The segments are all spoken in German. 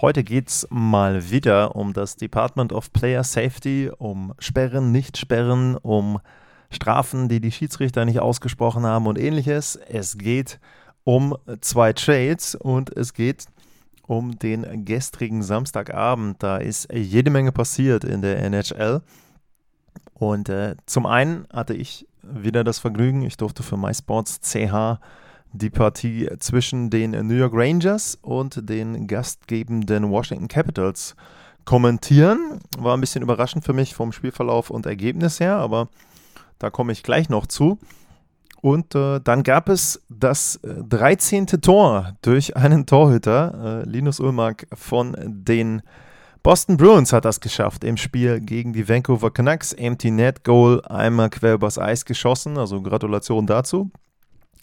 Heute geht es mal wieder um das Department of Player Safety, um Sperren, Nicht-Sperren, um Strafen, die die Schiedsrichter nicht ausgesprochen haben und ähnliches. Es geht um zwei Trades und es geht um den gestrigen Samstagabend. Da ist jede Menge passiert in der NHL. Und äh, zum einen hatte ich wieder das Vergnügen, ich durfte für MySports CH die Partie zwischen den New York Rangers und den gastgebenden Washington Capitals kommentieren. War ein bisschen überraschend für mich vom Spielverlauf und Ergebnis her, aber da komme ich gleich noch zu. Und äh, dann gab es das äh, 13. Tor durch einen Torhüter, äh, Linus Ulmark von den Boston Bruins hat das geschafft im Spiel gegen die Vancouver Canucks. Empty Net Goal, einmal quer übers Eis geschossen, also Gratulation dazu.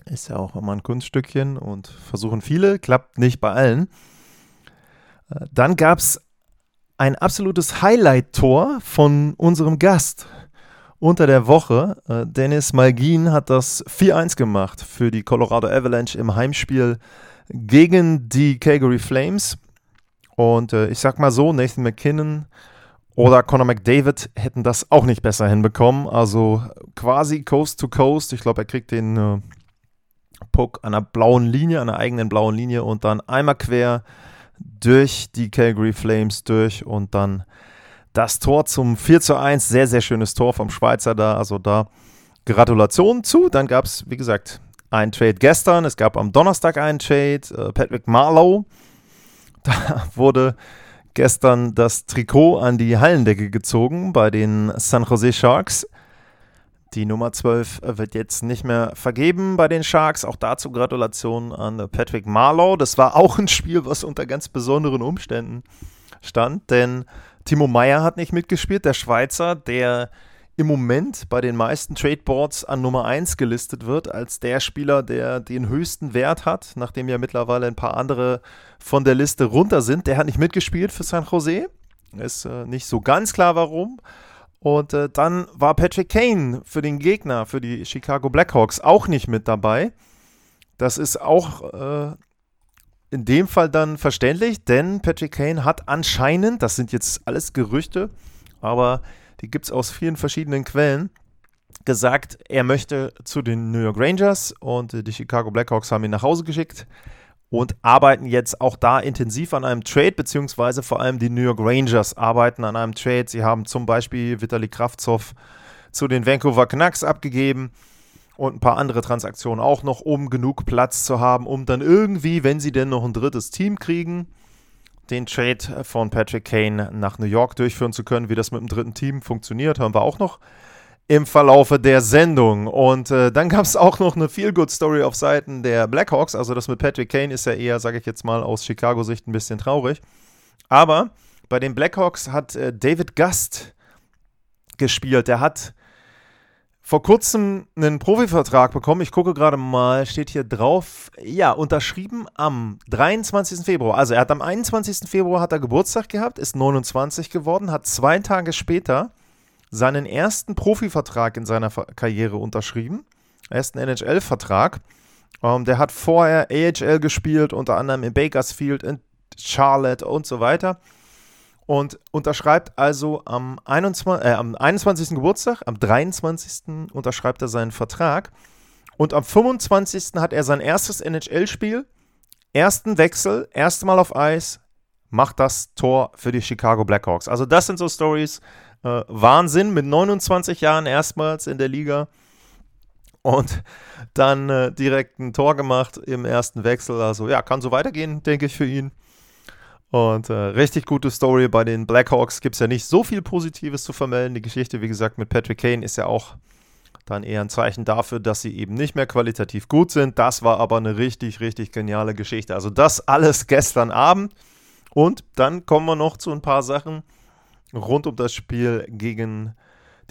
Ist ja auch immer ein Kunststückchen und versuchen viele, klappt nicht bei allen. Äh, dann gab es ein absolutes Highlight-Tor von unserem Gast unter der Woche. Äh, Dennis Malgin hat das 4-1 gemacht für die Colorado Avalanche im Heimspiel gegen die Calgary Flames. Und äh, ich sag mal so, Nathan McKinnon oder Conor McDavid hätten das auch nicht besser hinbekommen. Also quasi Coast to Coast. Ich glaube, er kriegt den Puck an einer blauen Linie, an einer eigenen blauen Linie und dann einmal quer durch die Calgary Flames durch und dann das Tor zum 4 zu 1. Sehr, sehr schönes Tor vom Schweizer da. Also da Gratulation zu. Dann gab es, wie gesagt, ein Trade gestern. Es gab am Donnerstag einen Trade. Äh, Patrick Marlowe. Da wurde gestern das Trikot an die Hallendecke gezogen bei den San Jose Sharks. Die Nummer 12 wird jetzt nicht mehr vergeben bei den Sharks. Auch dazu Gratulation an Patrick Marlow. Das war auch ein Spiel, was unter ganz besonderen Umständen stand, denn Timo Meyer hat nicht mitgespielt, der Schweizer, der im Moment bei den meisten Tradeboards an Nummer 1 gelistet wird, als der Spieler, der den höchsten Wert hat, nachdem ja mittlerweile ein paar andere von der Liste runter sind. Der hat nicht mitgespielt für San Jose. Ist äh, nicht so ganz klar, warum. Und äh, dann war Patrick Kane für den Gegner, für die Chicago Blackhawks, auch nicht mit dabei. Das ist auch äh, in dem Fall dann verständlich, denn Patrick Kane hat anscheinend, das sind jetzt alles Gerüchte, aber die gibt es aus vielen verschiedenen Quellen, gesagt, er möchte zu den New York Rangers und die Chicago Blackhawks haben ihn nach Hause geschickt und arbeiten jetzt auch da intensiv an einem Trade, beziehungsweise vor allem die New York Rangers arbeiten an einem Trade. Sie haben zum Beispiel Vitali Kravtsov zu den Vancouver Canucks abgegeben und ein paar andere Transaktionen auch noch, um genug Platz zu haben, um dann irgendwie, wenn sie denn noch ein drittes Team kriegen, den Trade von Patrick Kane nach New York durchführen zu können. Wie das mit dem dritten Team funktioniert, haben wir auch noch im Verlaufe der Sendung. Und äh, dann gab es auch noch eine Feel-Good-Story auf Seiten der Blackhawks. Also das mit Patrick Kane ist ja eher, sage ich jetzt mal, aus Chicago-Sicht ein bisschen traurig. Aber bei den Blackhawks hat äh, David Gust gespielt. Der hat vor kurzem einen Profivertrag bekommen. Ich gucke gerade mal, steht hier drauf. Ja, unterschrieben am 23. Februar. Also er hat am 21. Februar hat er Geburtstag gehabt, ist 29 geworden, hat zwei Tage später seinen ersten Profivertrag in seiner Karriere unterschrieben. Ersten NHL-Vertrag. Ähm, der hat vorher AHL gespielt, unter anderem in Bakersfield, in Charlotte und so weiter. Und unterschreibt also am, 21, äh, am 21. Geburtstag, am 23. unterschreibt er seinen Vertrag. Und am 25. hat er sein erstes NHL-Spiel, ersten Wechsel, erste Mal auf Eis, macht das Tor für die Chicago Blackhawks. Also das sind so Stories, äh, Wahnsinn, mit 29 Jahren erstmals in der Liga und dann äh, direkt ein Tor gemacht im ersten Wechsel. Also ja, kann so weitergehen, denke ich, für ihn. Und äh, richtig gute Story. Bei den Blackhawks gibt es ja nicht so viel Positives zu vermelden. Die Geschichte, wie gesagt, mit Patrick Kane ist ja auch dann eher ein Zeichen dafür, dass sie eben nicht mehr qualitativ gut sind. Das war aber eine richtig, richtig geniale Geschichte. Also das alles gestern Abend. Und dann kommen wir noch zu ein paar Sachen, rund um das Spiel gegen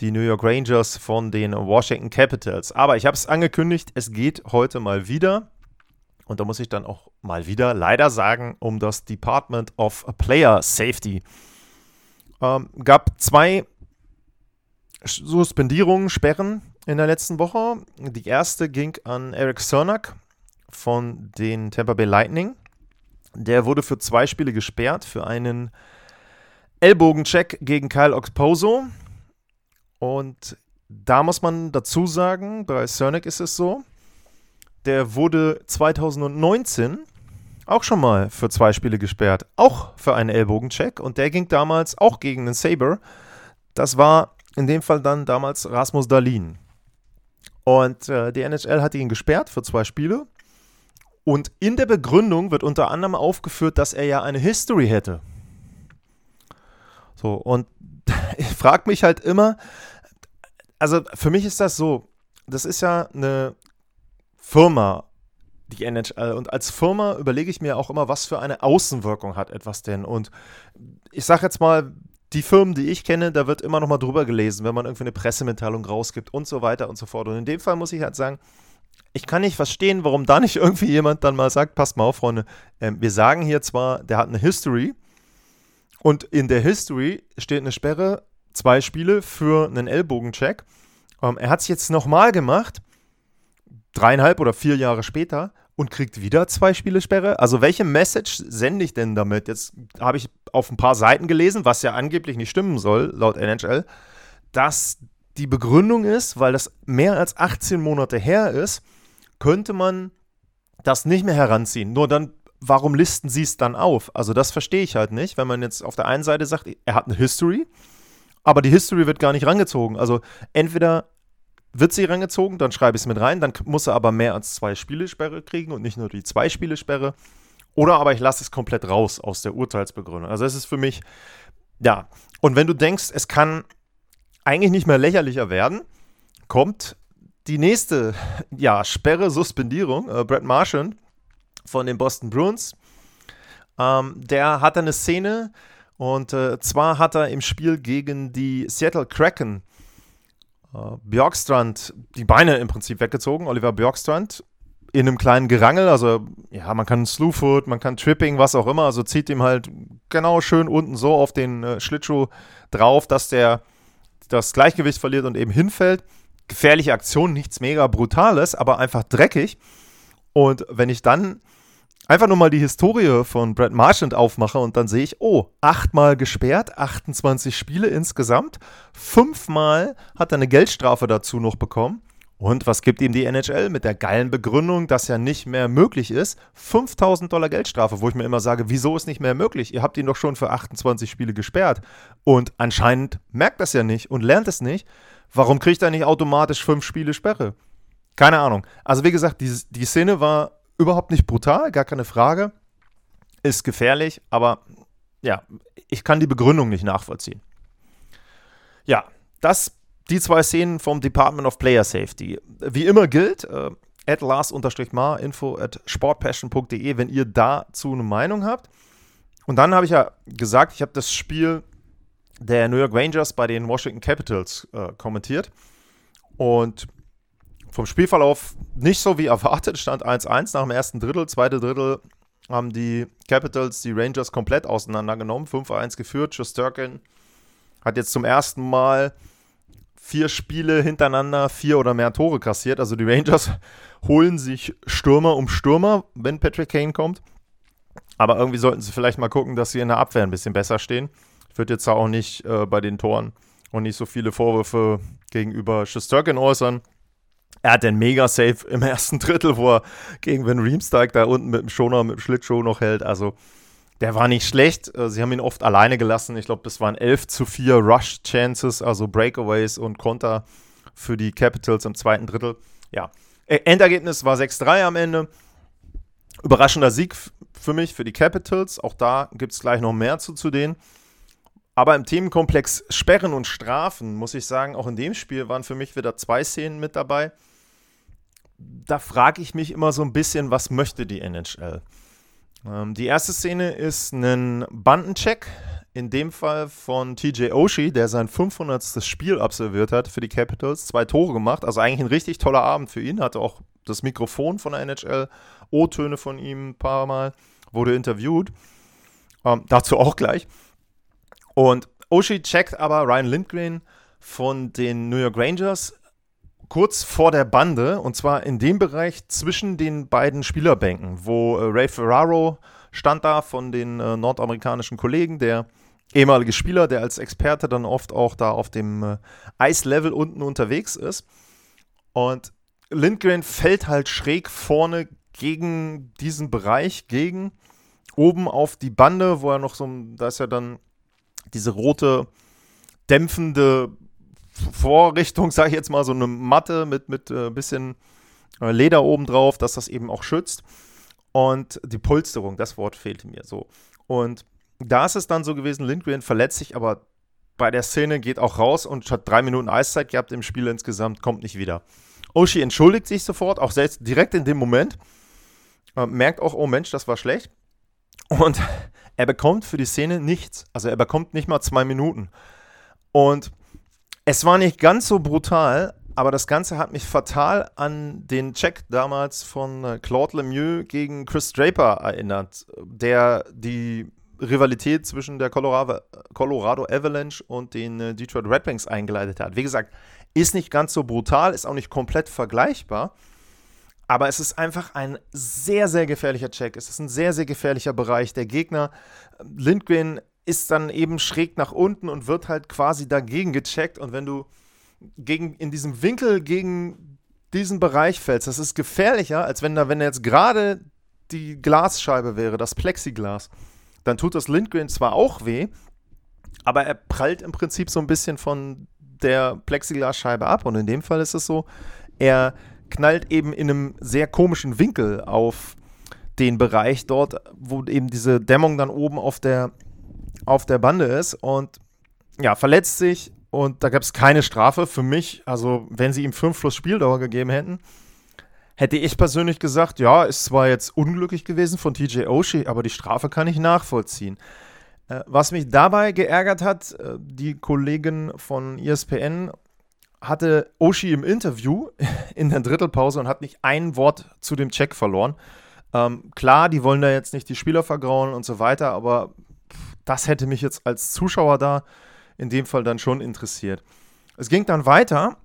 die New York Rangers von den Washington Capitals. Aber ich habe es angekündigt, es geht heute mal wieder. Und da muss ich dann auch mal wieder leider sagen, um das Department of Player Safety. Ähm, gab zwei Suspendierungen, Sperren in der letzten Woche. Die erste ging an Eric Cernak von den Tampa Bay Lightning. Der wurde für zwei Spiele gesperrt für einen Ellbogencheck gegen Kyle Oxposo. Und da muss man dazu sagen, bei Cernak ist es so, der wurde 2019 auch schon mal für zwei Spiele gesperrt, auch für einen Ellbogencheck und der ging damals auch gegen den Saber. Das war in dem Fall dann damals Rasmus Dalin. Und äh, die NHL hat ihn gesperrt für zwei Spiele. Und in der Begründung wird unter anderem aufgeführt, dass er ja eine History hätte. So, und ich frage mich halt immer, also für mich ist das so, das ist ja eine Firma, die NHL. Und als Firma überlege ich mir auch immer, was für eine Außenwirkung hat etwas denn. Und ich sage jetzt mal, die Firmen, die ich kenne, da wird immer noch mal drüber gelesen, wenn man irgendwie eine Pressemitteilung rausgibt und so weiter und so fort. Und in dem Fall muss ich halt sagen, ich kann nicht verstehen, warum da nicht irgendwie jemand dann mal sagt, passt mal auf, Freunde, äh, wir sagen hier zwar, der hat eine History und in der History steht eine Sperre, zwei Spiele für einen Ellbogencheck. Ähm, er hat es jetzt nochmal gemacht, dreieinhalb oder vier Jahre später und kriegt wieder zwei Spiele Sperre. Also welche Message sende ich denn damit? Jetzt habe ich auf ein paar Seiten gelesen, was ja angeblich nicht stimmen soll, laut NHL, dass die Begründung ist, weil das mehr als 18 Monate her ist, könnte man das nicht mehr heranziehen. Nur dann, warum listen sie es dann auf? Also das verstehe ich halt nicht, wenn man jetzt auf der einen Seite sagt, er hat eine History, aber die History wird gar nicht rangezogen. Also entweder wird sie rangezogen, dann schreibe ich es mit rein, dann muss er aber mehr als zwei Spielesperre kriegen und nicht nur die zwei Spielesperre. Oder aber ich lasse es komplett raus aus der Urteilsbegründung. Also es ist für mich, ja. Und wenn du denkst, es kann eigentlich nicht mehr lächerlicher werden, kommt die nächste, ja, Sperre, Suspendierung. Äh, Brett Marchand von den Boston Bruins. Ähm, der hat eine Szene und äh, zwar hat er im Spiel gegen die Seattle Kraken äh, Björkstrand die Beine im Prinzip weggezogen, Oliver Björkstrand, in einem kleinen Gerangel, also ja, man kann Slewfoot, man kann Tripping, was auch immer, also zieht ihm halt genau schön unten so auf den äh, Schlittschuh drauf, dass der das Gleichgewicht verliert und eben hinfällt. Gefährliche Aktion, nichts mega Brutales, aber einfach dreckig. Und wenn ich dann einfach nur mal die Historie von Brad Marchand aufmache und dann sehe ich, oh, achtmal gesperrt, 28 Spiele insgesamt, fünfmal hat er eine Geldstrafe dazu noch bekommen. Und was gibt ihm die NHL mit der geilen Begründung, dass ja nicht mehr möglich ist? 5000 Dollar Geldstrafe, wo ich mir immer sage, wieso ist nicht mehr möglich? Ihr habt ihn doch schon für 28 Spiele gesperrt. Und anscheinend merkt das ja nicht und lernt es nicht. Warum kriegt er nicht automatisch fünf Spiele Sperre? Keine Ahnung. Also wie gesagt, die, die Szene war überhaupt nicht brutal, gar keine Frage. Ist gefährlich, aber ja, ich kann die Begründung nicht nachvollziehen. Ja, das die zwei Szenen vom Department of Player Safety. Wie immer gilt, äh, at lars-mar, info at sportpassion.de, wenn ihr dazu eine Meinung habt. Und dann habe ich ja gesagt, ich habe das Spiel der New York Rangers bei den Washington Capitals äh, kommentiert. Und vom Spielverlauf nicht so wie erwartet, stand 1-1 nach dem ersten Drittel. Zweite Drittel haben die Capitals die Rangers komplett auseinandergenommen. 5-1 geführt. Schusterkin hat jetzt zum ersten Mal vier Spiele hintereinander vier oder mehr Tore kassiert. Also die Rangers holen sich Stürmer um Stürmer, wenn Patrick Kane kommt. Aber irgendwie sollten sie vielleicht mal gucken, dass sie in der Abwehr ein bisschen besser stehen. Ich würde jetzt auch nicht äh, bei den Toren und nicht so viele Vorwürfe gegenüber Schusterkin äußern. Er hat den Mega-Save im ersten Drittel, wo er gegen Van Riemsdyk da unten mit dem Schoner, mit dem Schlittschuh noch hält. Also der war nicht schlecht. Äh, sie haben ihn oft alleine gelassen. Ich glaube, das waren 11 zu 4 Rush-Chances, also Breakaways und Konter für die Capitals im zweiten Drittel. Ja, äh, Endergebnis war 6-3 am Ende. Überraschender Sieg für mich, für die Capitals. Auch da gibt es gleich noch mehr zu, zu denen. Aber im Themenkomplex Sperren und Strafen, muss ich sagen, auch in dem Spiel waren für mich wieder zwei Szenen mit dabei. Da frage ich mich immer so ein bisschen, was möchte die NHL? Ähm, die erste Szene ist ein Bandencheck in dem Fall von TJ Oshie, der sein 500. Spiel absolviert hat für die Capitals, zwei Tore gemacht, also eigentlich ein richtig toller Abend für ihn, hatte auch das Mikrofon von der NHL, O-Töne von ihm ein paar Mal, wurde interviewt, ähm, dazu auch gleich. Und Oshie checkt aber Ryan Lindgren von den New York Rangers kurz vor der Bande und zwar in dem Bereich zwischen den beiden Spielerbänken, wo äh, Ray Ferraro stand da von den äh, nordamerikanischen Kollegen, der ehemalige Spieler, der als Experte dann oft auch da auf dem äh, Eislevel unten unterwegs ist. Und Lindgren fällt halt schräg vorne gegen diesen Bereich, gegen oben auf die Bande, wo er noch so, da ist ja dann diese rote, dämpfende Vorrichtung, sage ich jetzt mal, so eine Matte mit, mit äh, bisschen äh, Leder oben drauf, dass das eben auch schützt. Und die Polsterung, das Wort fehlte mir so. Und da ist es dann so gewesen, Lindgren verletzt sich, aber bei der Szene geht auch raus und hat drei Minuten Eiszeit gehabt im Spiel insgesamt, kommt nicht wieder. Oshi entschuldigt sich sofort, auch selbst direkt in dem Moment. Äh, merkt auch, oh Mensch, das war schlecht. Und er bekommt für die Szene nichts. Also er bekommt nicht mal zwei Minuten. Und es war nicht ganz so brutal, aber das Ganze hat mich fatal an den Check damals von äh, Claude Lemieux gegen Chris Draper erinnert, der die Rivalität zwischen der Colorado, Avalanche und den äh, Detroit Red Wings eingeleitet hat. Wie gesagt, ist nicht ganz so brutal, ist auch nicht komplett vergleichbar, aber es ist einfach ein sehr, sehr gefährlicher Check. Es ist ein sehr, sehr gefährlicher Bereich. Der Gegner, Lindgren, ist dann eben schräg nach unten und wird halt quasi dagegen gecheckt. Und wenn du gegen, in diesem Winkel gegen diesen Bereich fällst, das ist gefährlicher, als wenn da, wenn jetzt gerade die Glasscheibe wäre, das Plexiglas. Dann tut das Lindgren zwar auch weh, aber er prallt im Prinzip so ein bisschen von der Plexiglasscheibe ab. Und in dem Fall ist es so, er knallt eben in einem sehr komischen Winkel auf den Bereich dort, wo eben diese Dämmung dann oben auf der auf der Bande ist und ja, verletzt sich und da gab es keine Strafe für mich. Also, wenn sie ihm fünf plus Spieldauer gegeben hätten, hätte ich persönlich gesagt, ja, ist zwar jetzt unglücklich gewesen von TJ Oshie, aber die Strafe kann ich nachvollziehen. Äh, was mich dabei geärgert hat, äh, die Kollegin von ESPN hatte Oshie im Interview in der Drittelpause und hat nicht ein Wort zu dem Check verloren. Ähm, klar, die wollen da jetzt nicht die Spieler vergrauen und so weiter, aber das hätte mich jetzt als Zuschauer da in dem Fall dann schon interessiert. Es ging dann weiter.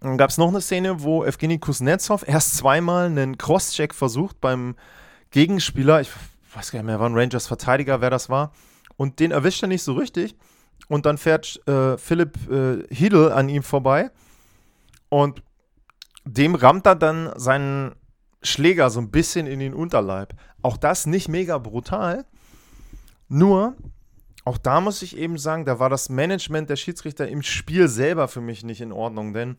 Dann gab es noch eine Szene, wo Evgeny Kuznetsov erst zweimal einen Cross-Check versucht beim Gegenspieler. Ich weiß gar nicht mehr, war ein Rangers-Verteidiger, wer das war. Und den erwischt er nicht so richtig. Und dann fährt äh, Philipp äh, Hiedl an ihm vorbei. Und dem rammt er dann seinen Schläger so ein bisschen in den Unterleib. Auch das nicht mega brutal, nur, auch da muss ich eben sagen, da war das Management der Schiedsrichter im Spiel selber für mich nicht in Ordnung, denn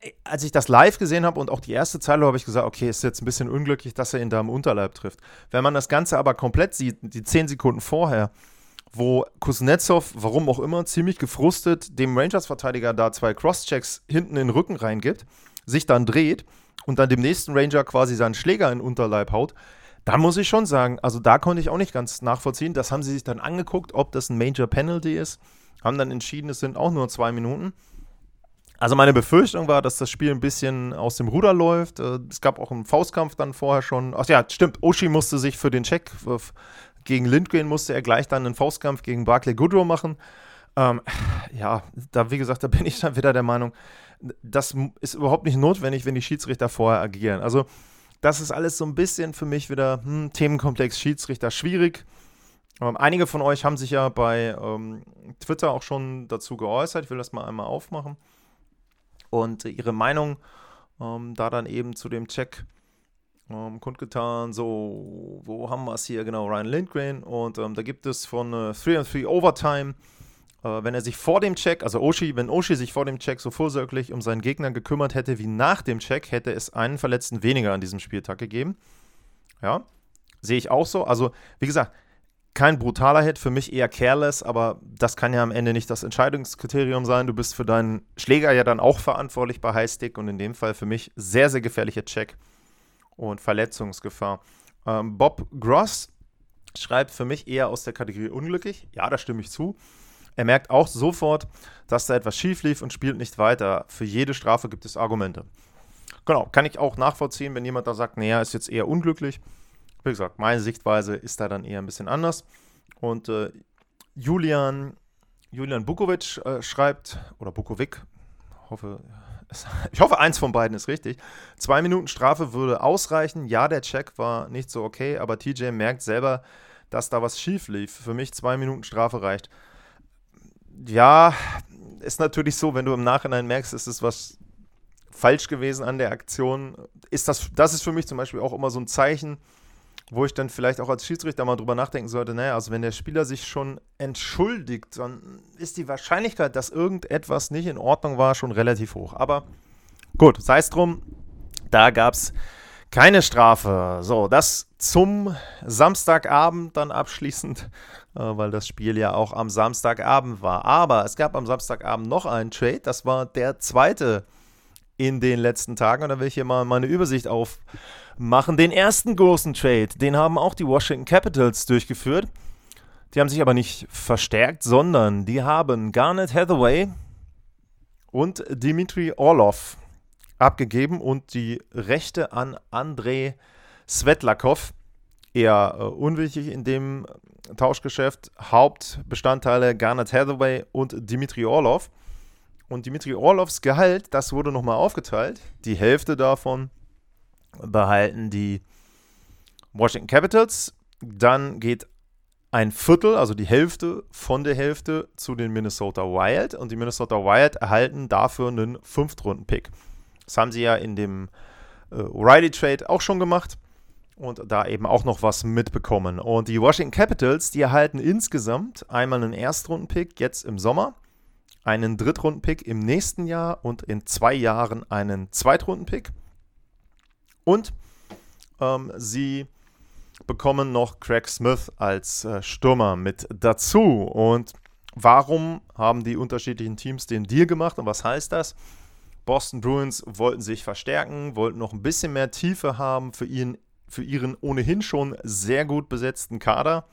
äh, als ich das live gesehen habe und auch die erste Zeile, habe ich gesagt, okay, ist jetzt ein bisschen unglücklich, dass er ihn da im Unterleib trifft. Wenn man das Ganze aber komplett sieht, die zehn Sekunden vorher, wo Kuznetsov, warum auch immer, ziemlich gefrustet dem Rangers-Verteidiger da zwei Crosschecks hinten in den Rücken reingibt, sich dann dreht und dann dem nächsten Ranger quasi seinen Schläger in den Unterleib haut, da muss ich schon sagen, also da konnte ich auch nicht ganz nachvollziehen. Das haben sie sich dann angeguckt, ob das ein Major Penalty ist. Haben dann entschieden, es sind auch nur zwei Minuten. Also meine Befürchtung war, dass das Spiel ein bisschen aus dem Ruder läuft. Äh, es gab auch einen Faustkampf dann vorher schon. Ach ja, stimmt. Oshi musste sich für den Check gegen Lindgren musste er gleich dann einen Faustkampf gegen Barclay Goodrow machen. Ähm, ja, da wie gesagt, da bin ich dann wieder der Meinung, das ist überhaupt nicht notwendig, wenn die Schiedsrichter vorher agieren. Also das ist alles so ein bisschen für mich wieder hm, Themenkomplex Schiedsrichter schwierig. Ähm, einige von euch haben sich ja bei ähm, Twitter auch schon dazu geäußert. Ich will das mal einmal aufmachen. Und ihre Meinung ähm, da dann eben zu dem Check ähm, kundgetan. So, wo haben wir es hier? Genau, Ryan Lindgren. Und ähm, da gibt es von äh, 3 Overtime äh, wenn er sich vor dem Check, also Oshi, wenn Oshi sich vor dem Check so vorsorglich um seinen Gegner gekümmert hätte wie nach dem Check, hätte es einen Verletzten weniger an diesem Spieltag gegeben. Ja, sehe ich auch so. Also, wie gesagt, kein brutaler Hit, für mich eher careless, aber das kann ja am Ende nicht das Entscheidungskriterium sein. Du bist für deinen Schläger ja dann auch verantwortlich bei Highstick und in dem Fall für mich sehr, sehr gefährlicher Check und Verletzungsgefahr. Ähm, Bob Gross schreibt für mich eher aus der Kategorie unglücklich. Ja, da stimme ich zu. Er merkt auch sofort, dass da etwas schief lief und spielt nicht weiter. Für jede Strafe gibt es Argumente. Genau, kann ich auch nachvollziehen, wenn jemand da sagt, naja, ist jetzt eher unglücklich. Wie gesagt, meine Sichtweise ist da dann eher ein bisschen anders. Und äh, Julian, Julian Bukovic äh, schreibt, oder Bukovic, hoffe, ich hoffe, eins von beiden ist richtig. Zwei Minuten Strafe würde ausreichen. Ja, der Check war nicht so okay, aber TJ merkt selber, dass da was schief lief. Für mich zwei Minuten Strafe reicht. Ja, ist natürlich so, wenn du im Nachhinein merkst, es ist was falsch gewesen an der Aktion. Ist das, das ist für mich zum Beispiel auch immer so ein Zeichen, wo ich dann vielleicht auch als Schiedsrichter mal drüber nachdenken sollte, naja, also wenn der Spieler sich schon entschuldigt, dann ist die Wahrscheinlichkeit, dass irgendetwas nicht in Ordnung war, schon relativ hoch. Aber gut, sei es drum, da gab es keine Strafe. So, das zum Samstagabend dann abschließend, äh, weil das Spiel ja auch am Samstagabend war. Aber es gab am Samstagabend noch einen Trade, das war der zweite in den letzten Tagen. Und da will ich hier mal meine Übersicht auf machen den ersten großen Trade. Den haben auch die Washington Capitals durchgeführt. Die haben sich aber nicht verstärkt, sondern die haben Garnet Hathaway und Dimitri Orlov abgegeben und die Rechte an Andrei Svetlakov. Eher äh, unwichtig in dem Tauschgeschäft. Hauptbestandteile Garnet Hathaway und Dimitri Orlov. Und Dimitri Orlovs Gehalt, das wurde nochmal aufgeteilt. Die Hälfte davon behalten die Washington Capitals. Dann geht ein Viertel, also die Hälfte von der Hälfte zu den Minnesota Wild. Und die Minnesota Wild erhalten dafür einen Fünftrunden-Pick. Das haben sie ja in dem äh, O'Reilly-Trade auch schon gemacht und da eben auch noch was mitbekommen. Und die Washington Capitals, die erhalten insgesamt einmal einen Erstrunden-Pick jetzt im Sommer, einen Drittrunden-Pick im nächsten Jahr und in zwei Jahren einen Zweitrunden-Pick. Und ähm, sie bekommen noch Craig Smith als äh, Stürmer mit dazu. Und warum haben die unterschiedlichen Teams den Deal gemacht und was heißt das? Boston Bruins wollten sich verstärken, wollten noch ein bisschen mehr Tiefe haben für, ihn, für ihren ohnehin schon sehr gut besetzten Kader.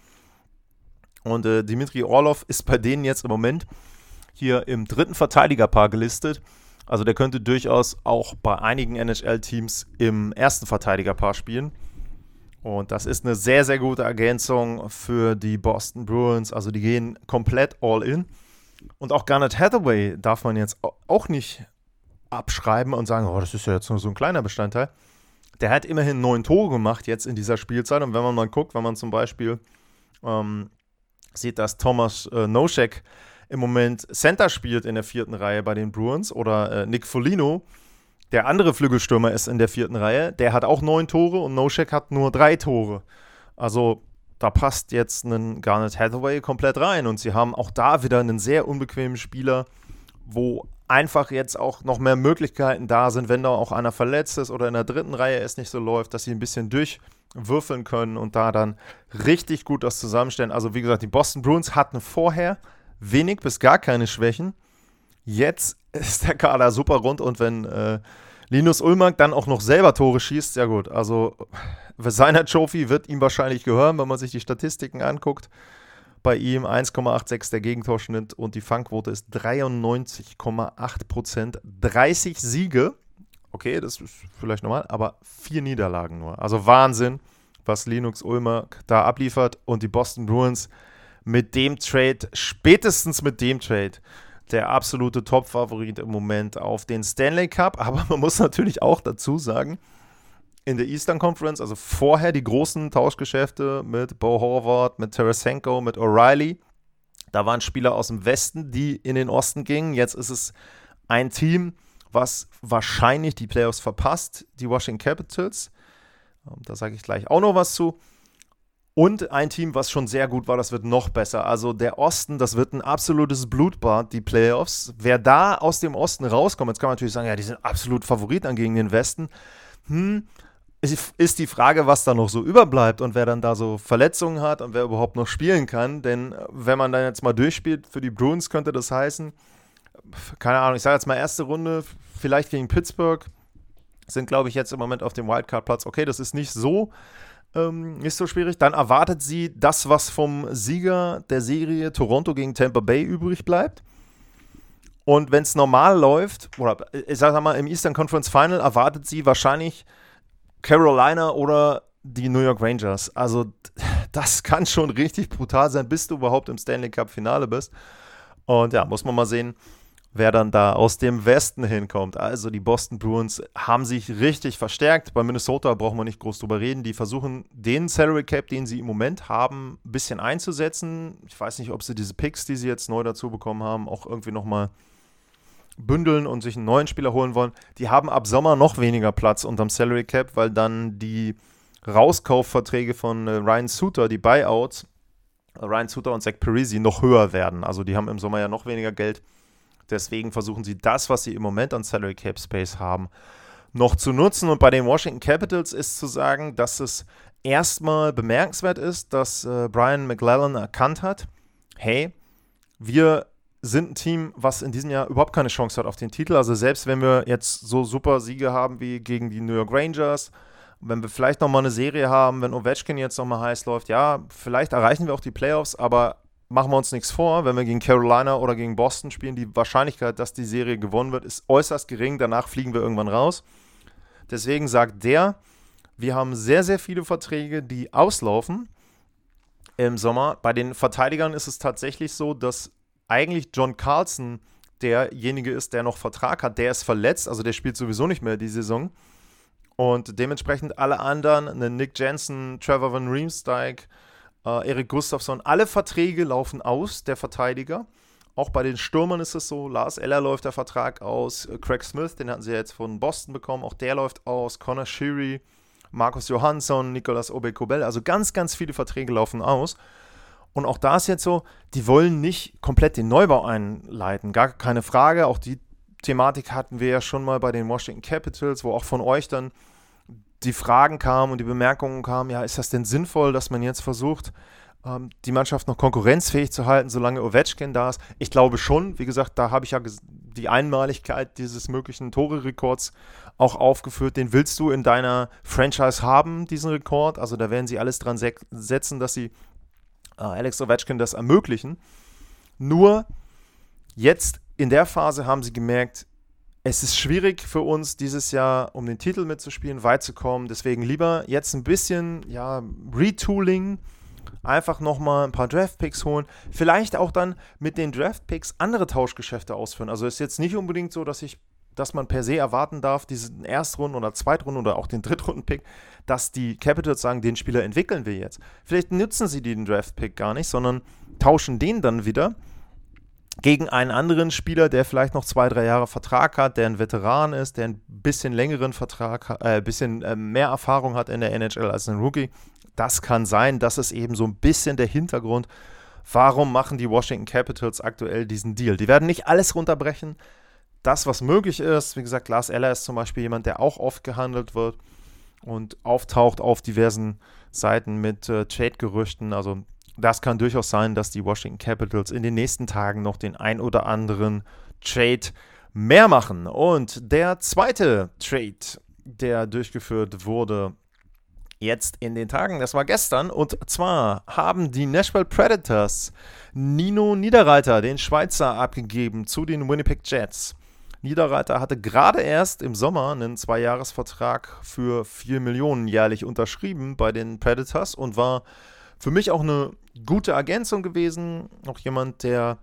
Und äh, Dimitri Orlov ist bei denen jetzt im Moment hier im dritten Verteidigerpaar gelistet. Also der könnte durchaus auch bei einigen NHL-Teams im ersten Verteidigerpaar spielen. Und das ist eine sehr, sehr gute Ergänzung für die Boston Bruins. Also die gehen komplett all in. Und auch Garnet Hathaway darf man jetzt auch nicht abschreiben und sagen, oh, das ist ja jetzt nur so ein kleiner Bestandteil. Der hat immerhin neun Tore gemacht jetzt in dieser Spielzeit. Und wenn man mal guckt, wenn man zum Beispiel ähm, sieht, dass Thomas äh, Noschek im Moment Center spielt in der vierten Reihe bei den Bruins oder äh, Nick Folino, der andere Flügelstürmer ist in der vierten Reihe, der hat auch neun Tore und Noshek hat nur drei Tore. Also da passt jetzt ein Garnet Hathaway komplett rein und sie haben auch da wieder einen sehr unbequemen Spieler, wo einfach jetzt auch noch mehr Möglichkeiten da sind, wenn da auch einer verletzt ist oder in der dritten Reihe es nicht so läuft, dass sie ein bisschen durchwürfeln können und da dann richtig gut das zusammenstellen. Also wie gesagt, die Boston Bruins hatten vorher wenig bis gar keine Schwächen. Jetzt ist der Kader super rund und wenn äh, Linus Ulmark dann auch noch selber Tore schießt, ja gut, also seiner Trophy wird ihm wahrscheinlich gehören, wenn man sich die Statistiken anguckt. Bei ihm 1,86 der Gegentorschnitt und die Fangquote ist 93,8 Prozent. 30 Siege, okay, das ist vielleicht normal, aber vier Niederlagen nur. Also Wahnsinn, was Linux Ulmark da abliefert und die Boston Bruins mit dem Trade, spätestens mit dem Trade, der absolute Top-Favorit im Moment auf den Stanley Cup. Aber man muss natürlich auch dazu sagen, in der Eastern Conference, also vorher die großen Tauschgeschäfte mit Bo Horvath, mit Tarasenko, mit O'Reilly, da waren Spieler aus dem Westen, die in den Osten gingen. Jetzt ist es ein Team, was wahrscheinlich die Playoffs verpasst, die Washington Capitals. Ähm, da sage ich gleich auch noch was zu. Und ein Team, was schon sehr gut war, das wird noch besser. Also der Osten, das wird ein absolutes Blutbad, die Playoffs. Wer da aus dem Osten rauskommt, jetzt kann man natürlich sagen, ja, die sind absolut Favorit an gegen den Westen. Hm, ist die Frage, was da noch so überbleibt und wer dann da so Verletzungen hat und wer überhaupt noch spielen kann. Denn äh, wenn man dann jetzt mal durchspielt, für die Bruins könnte das heißen, keine Ahnung, ich sage jetzt mal erste Runde, vielleicht gegen Pittsburgh, sind glaube ich jetzt im Moment auf dem Wildcard-Platz. Okay, das ist nicht so ähm, nicht so schwierig. Dann erwartet sie das, was vom Sieger der Serie Toronto gegen Tampa Bay übrig bleibt. Und wenn es normal läuft, oder ich sag mal, im Eastern Conference Final erwartet sie wahrscheinlich Carolina oder die New York Rangers. Also, das kann schon richtig brutal sein, bis du überhaupt im Stanley Cup Finale bist. Und ja, muss man mal sehen, wer dann da aus dem Westen hinkommt. Also die Boston Bruins haben sich richtig verstärkt. Bei Minnesota brauchen wir nicht groß drüber reden. Die versuchen den Salary Cap, den sie im Moment haben, ein bisschen einzusetzen. Ich weiß nicht, ob sie diese Picks, die sie jetzt neu dazu bekommen haben, auch irgendwie nochmal bündeln und sich einen neuen Spieler holen wollen. Die haben ab Sommer noch weniger Platz unterm Salary Cap, weil dann die Rauskaufverträge von äh, Ryan Suter, die Buyouts, Ryan Suter und Zach Parisi noch höher werden. Also die haben im Sommer ja noch weniger Geld Deswegen versuchen sie das, was sie im Moment an Salary Cap Space haben, noch zu nutzen. Und bei den Washington Capitals ist zu sagen, dass es erstmal bemerkenswert ist, dass äh, Brian McLellan erkannt hat, hey, wir sind ein Team, was in diesem Jahr überhaupt keine Chance hat auf den Titel. Also selbst wenn wir jetzt so super Siege haben wie gegen die New York Rangers, wenn wir vielleicht nochmal eine Serie haben, wenn Ovechkin jetzt nochmal heiß läuft, ja, vielleicht erreichen wir auch die Playoffs, aber machen wir uns nichts vor, wenn wir gegen Carolina oder gegen Boston spielen, die Wahrscheinlichkeit, dass die Serie gewonnen wird, ist äußerst gering. Danach fliegen wir irgendwann raus. Deswegen sagt der, wir haben sehr, sehr viele Verträge, die auslaufen im Sommer. Bei den Verteidigern ist es tatsächlich so, dass eigentlich John Carlson derjenige ist, der noch Vertrag hat. Der ist verletzt, also der spielt sowieso nicht mehr die Saison. Und dementsprechend alle anderen, Nick Jensen, Trevor Van Riemsdyk, äh, Erik Gustafsson, alle Verträge laufen aus, der Verteidiger. Auch bei den Stürmern ist es so. Lars Eller läuft der Vertrag aus. Äh, Craig Smith, den hatten sie jetzt von Boston bekommen, auch der läuft aus. Connor Sheary, Markus Johansson, Nicolas Obekobel. Also ganz, ganz viele Verträge laufen aus. Und auch da ist jetzt so, die wollen nicht komplett den Neubau einleiten. Gar keine Frage. Auch die Thematik hatten wir ja schon mal bei den Washington Capitals, wo auch von euch dann die Fragen kamen und die Bemerkungen kamen, ja, ist das denn sinnvoll, dass man jetzt versucht, ähm, die Mannschaft noch konkurrenzfähig zu halten, solange Ovechkin da ist? Ich glaube schon. Wie gesagt, da habe ich ja die Einmaligkeit dieses möglichen Tore-Rekords auch aufgeführt. Den willst du in deiner Franchise haben, diesen Rekord. Also da werden sie alles dran se setzen, dass sie äh, Alex Ovechkin das ermöglichen. Nur jetzt in der Phase haben sie gemerkt, es ist schwierig für uns dieses Jahr, um den Titel mitzuspielen, weit zu kommen. Deswegen lieber jetzt ein bisschen ja, Retooling, einfach nochmal ein paar Draftpicks holen. Vielleicht auch dann mit den Draftpicks andere Tauschgeschäfte ausführen. Also ist jetzt nicht unbedingt so, dass ich dass man per se erwarten darf, diesen Erstrunden- oder Zweitrunden- oder auch den Drittrunden-Pick, dass die Capitals sagen, den Spieler entwickeln wir jetzt. Vielleicht nutzen sie den Draft-Pick gar nicht, sondern tauschen den dann wieder gegen einen anderen Spieler, der vielleicht noch zwei, drei Jahre Vertrag hat, der ein Veteran ist, der ein bisschen längeren Vertrag, äh, bisschen äh, mehr Erfahrung hat in der NHL als ein Rookie. Das kann sein. Das ist eben so ein bisschen der Hintergrund. Warum machen die Washington Capitals aktuell diesen Deal? Die werden nicht alles runterbrechen. Das, was möglich ist, wie gesagt, Lars Eller ist zum Beispiel jemand, der auch oft gehandelt wird und auftaucht auf diversen Seiten mit äh, Trade-Gerüchten. Also das kann durchaus sein, dass die Washington Capitals in den nächsten Tagen noch den ein oder anderen Trade mehr machen. Und der zweite Trade, der durchgeführt wurde, jetzt in den Tagen, das war gestern, und zwar haben die Nashville Predators Nino Niederreiter, den Schweizer, abgegeben zu den Winnipeg Jets. Niederreiter hatte gerade erst im Sommer einen Zweijahresvertrag für 4 Millionen jährlich unterschrieben bei den Predators und war für mich auch eine gute Ergänzung gewesen. Auch jemand, der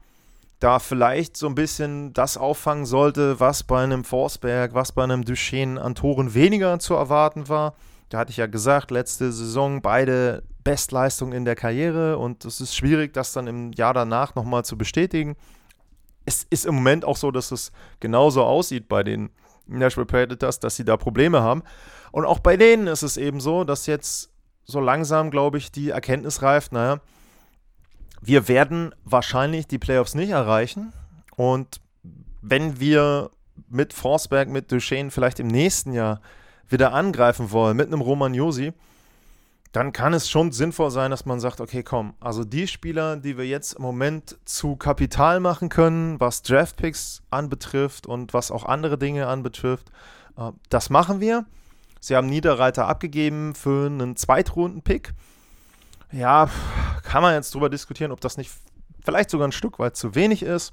da vielleicht so ein bisschen das auffangen sollte, was bei einem Forsberg, was bei einem Duchesne an Toren weniger zu erwarten war. Da hatte ich ja gesagt, letzte Saison beide Bestleistungen in der Karriere und es ist schwierig, das dann im Jahr danach nochmal zu bestätigen. Es ist im Moment auch so, dass es genauso aussieht bei den Nashville Predators, dass sie da Probleme haben. Und auch bei denen ist es eben so, dass jetzt so langsam, glaube ich, die Erkenntnis reift, naja, wir werden wahrscheinlich die Playoffs nicht erreichen. Und wenn wir mit Forsberg, mit Duchesne vielleicht im nächsten Jahr wieder angreifen wollen, mit einem Roman Josi, dann kann es schon sinnvoll sein, dass man sagt, okay, komm, also die Spieler, die wir jetzt im Moment zu Kapital machen können, was Draftpicks anbetrifft und was auch andere Dinge anbetrifft, äh, das machen wir. Sie haben Niederreiter abgegeben für einen Zweitrunden-Pick. Ja, kann man jetzt drüber diskutieren, ob das nicht vielleicht sogar ein Stück weit zu wenig ist.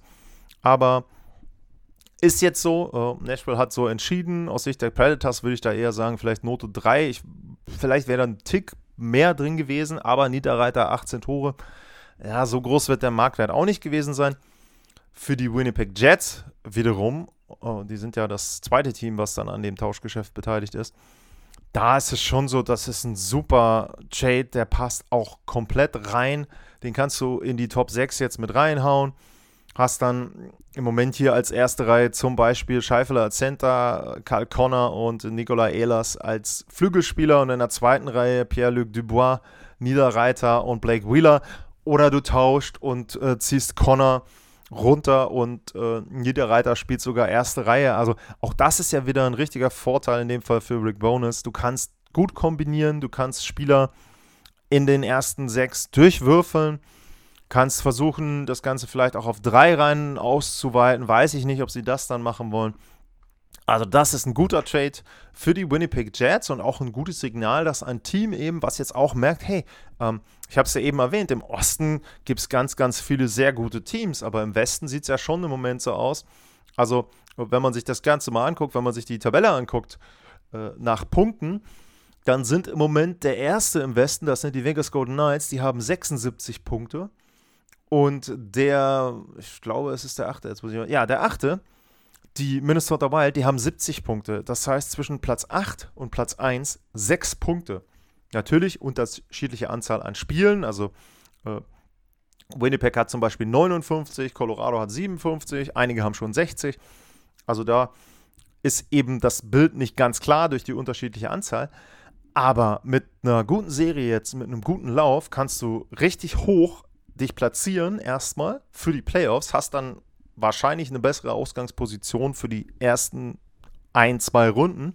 Aber ist jetzt so. Äh, Nashville hat so entschieden. Aus Sicht der Predators würde ich da eher sagen, vielleicht Note 3. Ich, vielleicht wäre da ein Tick mehr drin gewesen, aber Niederreiter 18 Tore. Ja, so groß wird der Marktwert auch nicht gewesen sein. Für die Winnipeg Jets wiederum, oh, die sind ja das zweite Team, was dann an dem Tauschgeschäft beteiligt ist. Da ist es schon so, das ist ein super Trade, der passt auch komplett rein. Den kannst du in die Top 6 jetzt mit reinhauen. Hast dann im Moment hier als erste Reihe zum Beispiel Scheifele als Center, Karl Connor und Nicolas Ehlers als Flügelspieler und in der zweiten Reihe Pierre-Luc Dubois, Niederreiter und Blake Wheeler. Oder du tauscht und äh, ziehst Connor runter und äh, Niederreiter spielt sogar erste Reihe. Also auch das ist ja wieder ein richtiger Vorteil in dem Fall für Rick Bonus. Du kannst gut kombinieren, du kannst Spieler in den ersten sechs durchwürfeln, kannst versuchen, das Ganze vielleicht auch auf drei Reihen auszuweiten. Weiß ich nicht, ob sie das dann machen wollen. Also das ist ein guter Trade für die Winnipeg Jets und auch ein gutes Signal, dass ein Team eben, was jetzt auch merkt, hey, ähm, ich habe es ja eben erwähnt, im Osten gibt es ganz, ganz viele sehr gute Teams, aber im Westen sieht es ja schon im Moment so aus. Also wenn man sich das Ganze mal anguckt, wenn man sich die Tabelle anguckt äh, nach Punkten, dann sind im Moment der erste im Westen, das sind die Vegas Golden Knights, die haben 76 Punkte. Und der, ich glaube, es ist der achte, jetzt muss ich mal, ja, der achte, die Minnesota Wild, die haben 70 Punkte. Das heißt, zwischen Platz 8 und Platz 1 6 Punkte. Natürlich unterschiedliche Anzahl an Spielen. Also äh, Winnipeg hat zum Beispiel 59, Colorado hat 57, einige haben schon 60. Also da ist eben das Bild nicht ganz klar durch die unterschiedliche Anzahl. Aber mit einer guten Serie jetzt, mit einem guten Lauf, kannst du richtig hoch dich platzieren erstmal für die Playoffs, hast dann wahrscheinlich eine bessere Ausgangsposition für die ersten ein, zwei Runden.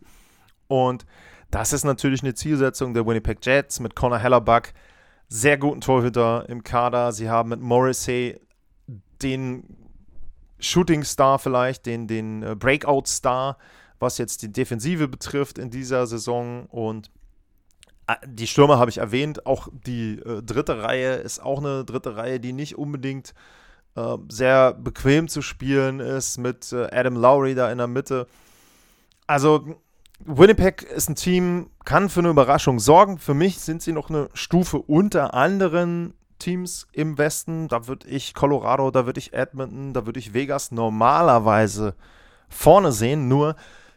Und das ist natürlich eine Zielsetzung der Winnipeg Jets mit Connor Hellerbuck, sehr guten Torhüter im Kader. Sie haben mit Morrissey den Shooting Star vielleicht, den, den äh, Breakout Star, was jetzt die Defensive betrifft in dieser Saison. Und äh, die Stürmer habe ich erwähnt. Auch die äh, dritte Reihe ist auch eine dritte Reihe, die nicht unbedingt äh, sehr bequem zu spielen ist mit äh, Adam Lowry da in der Mitte. Also Winnipeg ist ein Team, kann für eine Überraschung sorgen. Für mich sind sie noch eine Stufe unter anderen Teams im Westen. Da würde ich Colorado, da würde ich Edmonton, da würde ich Vegas normalerweise vorne sehen. Nur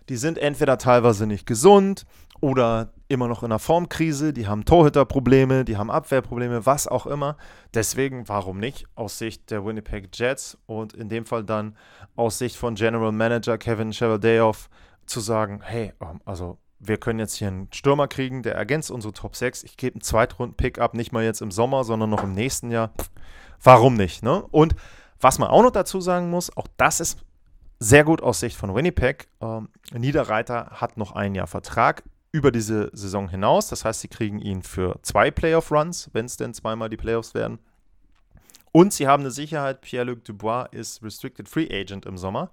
die sind entweder teilweise nicht gesund oder immer noch in einer Formkrise, die haben Torhüterprobleme, die haben Abwehrprobleme, was auch immer. Deswegen, warum nicht aus Sicht der Winnipeg Jets und in dem Fall dann aus Sicht von General Manager Kevin Cheveldayoff zu sagen, hey, ähm, also wir können jetzt hier einen Stürmer kriegen, der ergänzt unsere Top 6. Ich gebe einen Zweitrunden-Pickup, nicht mal jetzt im Sommer, sondern noch im nächsten Jahr. Warum nicht? Ne? Und was man auch noch dazu sagen muss, auch das ist sehr gut aus Sicht von Winnipeg. Ähm, Niederreiter hat noch ein Jahr Vertrag über diese Saison hinaus. Das heißt, sie kriegen ihn für zwei Playoff-Runs, wenn es denn zweimal die Playoffs werden. Und sie haben eine Sicherheit, Pierre-Luc Dubois ist Restricted Free Agent im Sommer.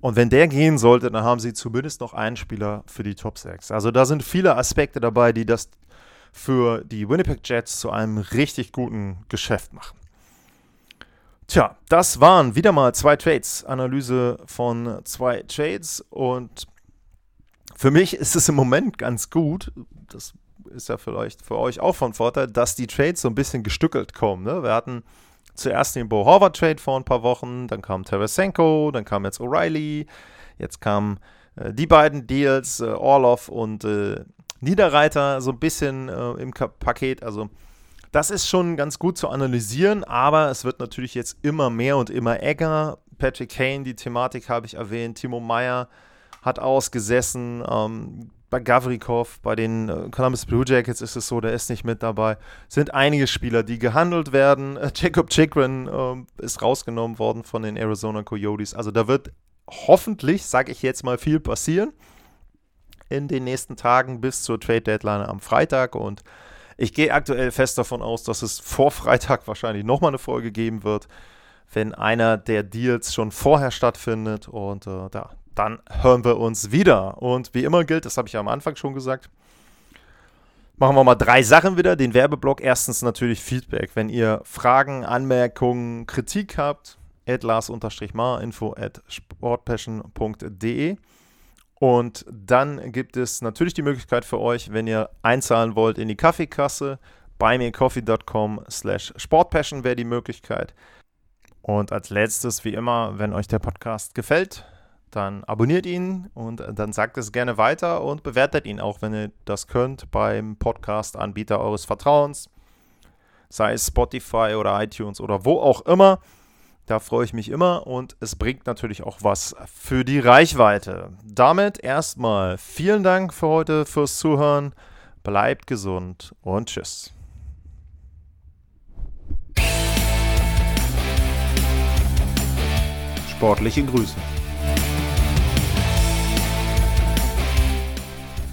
Und wenn der gehen sollte, dann haben sie zumindest noch einen Spieler für die Top 6. Also da sind viele Aspekte dabei, die das für die Winnipeg Jets zu einem richtig guten Geschäft machen. Tja, das waren wieder mal zwei Trades. Analyse von zwei Trades und für mich ist es im Moment ganz gut, das ist ja vielleicht für euch auch von Vorteil, dass die Trades so ein bisschen gestückelt kommen. Ne? Wir hatten zuerst den Bo Horvath Trade vor ein paar Wochen, dann kam Tarasenko, dann kam jetzt O'Reilly, jetzt kamen äh, die beiden Deals, äh, Orlov und äh, Niederreiter so ein bisschen äh, im Paket. Also das ist schon ganz gut zu analysieren, aber es wird natürlich jetzt immer mehr und immer enger. Patrick Kane, die Thematik habe ich erwähnt, Timo Meyer hat ausgesessen. Ähm, bei Gavrikov, bei den äh, Columbus Blue Jackets ist es so, der ist nicht mit dabei. Sind einige Spieler, die gehandelt werden. Äh, Jacob Chikrin äh, ist rausgenommen worden von den Arizona Coyotes. Also da wird hoffentlich, sage ich jetzt mal, viel passieren in den nächsten Tagen bis zur Trade Deadline am Freitag. Und ich gehe aktuell fest davon aus, dass es vor Freitag wahrscheinlich nochmal eine Folge geben wird, wenn einer der Deals schon vorher stattfindet. Und äh, da, dann hören wir uns wieder. Und wie immer gilt, das habe ich ja am Anfang schon gesagt, machen wir mal drei Sachen wieder. Den Werbeblock. Erstens natürlich Feedback. Wenn ihr Fragen, Anmerkungen, Kritik habt, at lars-mar, info at sportpassion.de. Und dann gibt es natürlich die Möglichkeit für euch, wenn ihr einzahlen wollt in die Kaffeekasse, buymeacoffee.com slash sportpassion wäre die Möglichkeit. Und als letztes, wie immer, wenn euch der Podcast gefällt, dann abonniert ihn und dann sagt es gerne weiter und bewertet ihn auch, wenn ihr das könnt, beim Podcast-Anbieter eures Vertrauens, sei es Spotify oder iTunes oder wo auch immer. Da freue ich mich immer und es bringt natürlich auch was für die Reichweite. Damit erstmal vielen Dank für heute fürs Zuhören. Bleibt gesund und tschüss. Sportliche Grüße.